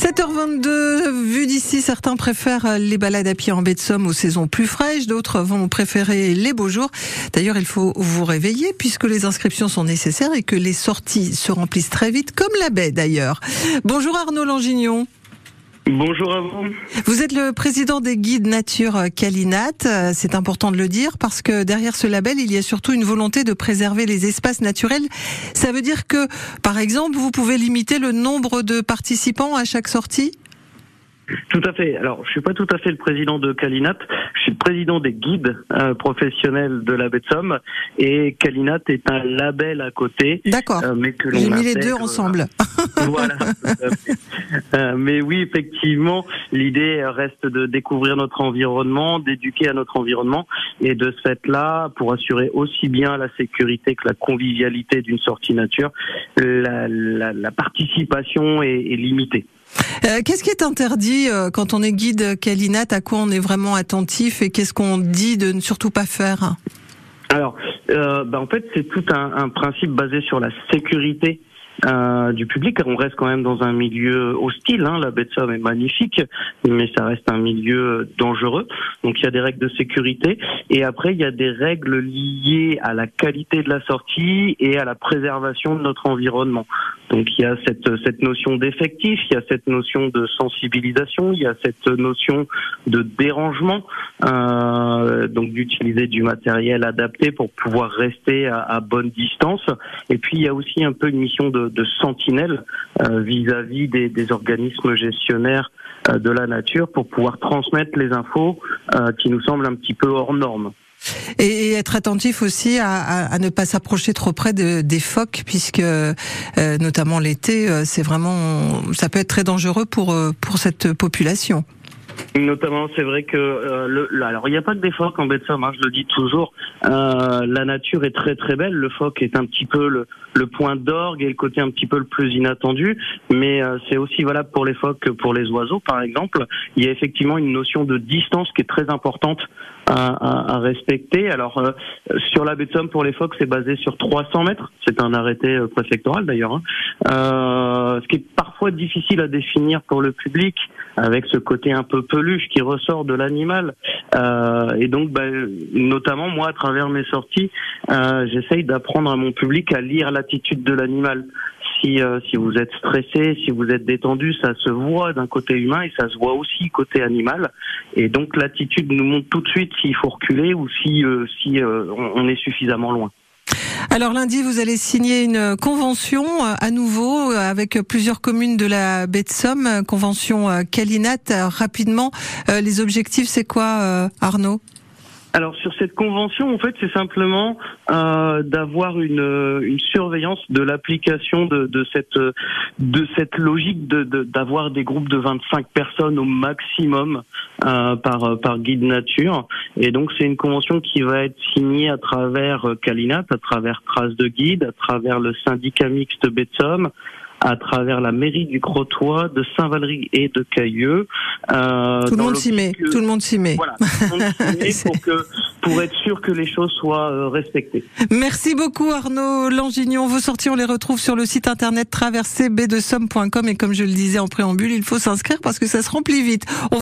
7h22, vu d'ici, certains préfèrent les balades à pied en baie de Somme aux saisons plus fraîches, d'autres vont préférer les beaux jours. D'ailleurs, il faut vous réveiller puisque les inscriptions sont nécessaires et que les sorties se remplissent très vite, comme la baie d'ailleurs. Bonjour Arnaud Langignon. Bonjour à vous. Vous êtes le président des guides nature Calinat. C'est important de le dire parce que derrière ce label, il y a surtout une volonté de préserver les espaces naturels. Ça veut dire que, par exemple, vous pouvez limiter le nombre de participants à chaque sortie? Tout à fait. Alors, je suis pas tout à fait le président de Calinat. Je suis le président des guides euh, professionnels de la baie de Somme. Et Calinat est un label à côté. D'accord. Euh, mais que J'ai mis les deux ensemble. voilà. Euh, mais oui, effectivement, l'idée reste de découvrir notre environnement, d'éduquer à notre environnement, et de ce fait-là, pour assurer aussi bien la sécurité que la convivialité d'une sortie nature, la, la, la participation est, est limitée. Euh, qu'est-ce qui est interdit euh, quand on est guide Calinat À quoi on est vraiment attentif et qu'est-ce qu'on dit de ne surtout pas faire? Alors, euh, bah, en fait, c'est tout un, principe basé sur la sécurité du public. On reste quand même dans un milieu hostile. Hein. La baie de Somme est magnifique, mais ça reste un milieu dangereux. Donc il y a des règles de sécurité. Et après, il y a des règles liées à la qualité de la sortie et à la préservation de notre environnement. Donc il y a cette, cette notion d'effectif, il y a cette notion de sensibilisation, il y a cette notion de dérangement, euh, donc d'utiliser du matériel adapté pour pouvoir rester à, à, bonne distance. Et puis il y a aussi un peu une mission de, de sentinelle euh, vis-à-vis des, des, organismes gestionnaires euh, de la nature pour pouvoir transmettre les infos euh, qui nous semblent un petit peu hors normes. Et, être attentif aussi à, ne pas s'approcher trop près de, des phoques, puisque euh, notamment l'été, euh, c'est vraiment, ça peut être très dangereux pour euh, pour cette population. Notamment, c'est vrai que alors il n'y a pas que des phoques en baie de hein, je le dis toujours. La nature est très très belle. Le phoque est un petit peu le, point d'orgue et le côté un petit peu le plus inattendu, mais c'est aussi valable pour les phoques que pour les oiseaux, par exemple. Il y a effectivement une notion de distance qui est très importante à, à, à respecter. Alors euh, sur la baie de Somme pour les phoques, c'est basé sur 300 mètres. C'est un arrêté euh, préfectoral d'ailleurs. Hein. Euh, ce qui est parfois difficile à définir pour le public avec ce côté un peu peluche qui ressort de l'animal. Euh, et donc, bah, notamment moi, à travers mes sorties, euh, j'essaye d'apprendre à mon public à lire l'attitude de l'animal. Si, euh, si vous êtes stressé, si vous êtes détendu, ça se voit d'un côté humain et ça se voit aussi côté animal. Et donc l'attitude nous montre tout de suite s'il faut reculer ou si, euh, euh, on est suffisamment loin. Alors lundi, vous allez signer une convention à nouveau avec plusieurs communes de la baie de Somme, convention Calinat. Rapidement, les objectifs, c'est quoi, Arnaud? Alors sur cette convention, en fait, c'est simplement euh, d'avoir une, une, surveillance de l'application de, de, cette de cette logique de d'avoir des groupes de 25 personnes au maximum euh, par par guide nature. Et donc c'est une convention qui va être signée à travers Calinat, à travers Traces de guide, à travers le syndicat mixte Betsom, à travers la mairie du Crotoy, de Saint-Valery et de Cailleux. Euh, tout, le monde s'y met. tout le monde s'y met. Voilà, pour, que, pour être sûr que les choses soient euh, respectées. Merci beaucoup Arnaud Langignon. Vos sorties, on les retrouve sur le site internet traversébdsomme.com et comme je le disais en préambule, il faut s'inscrire parce que ça se remplit vite. On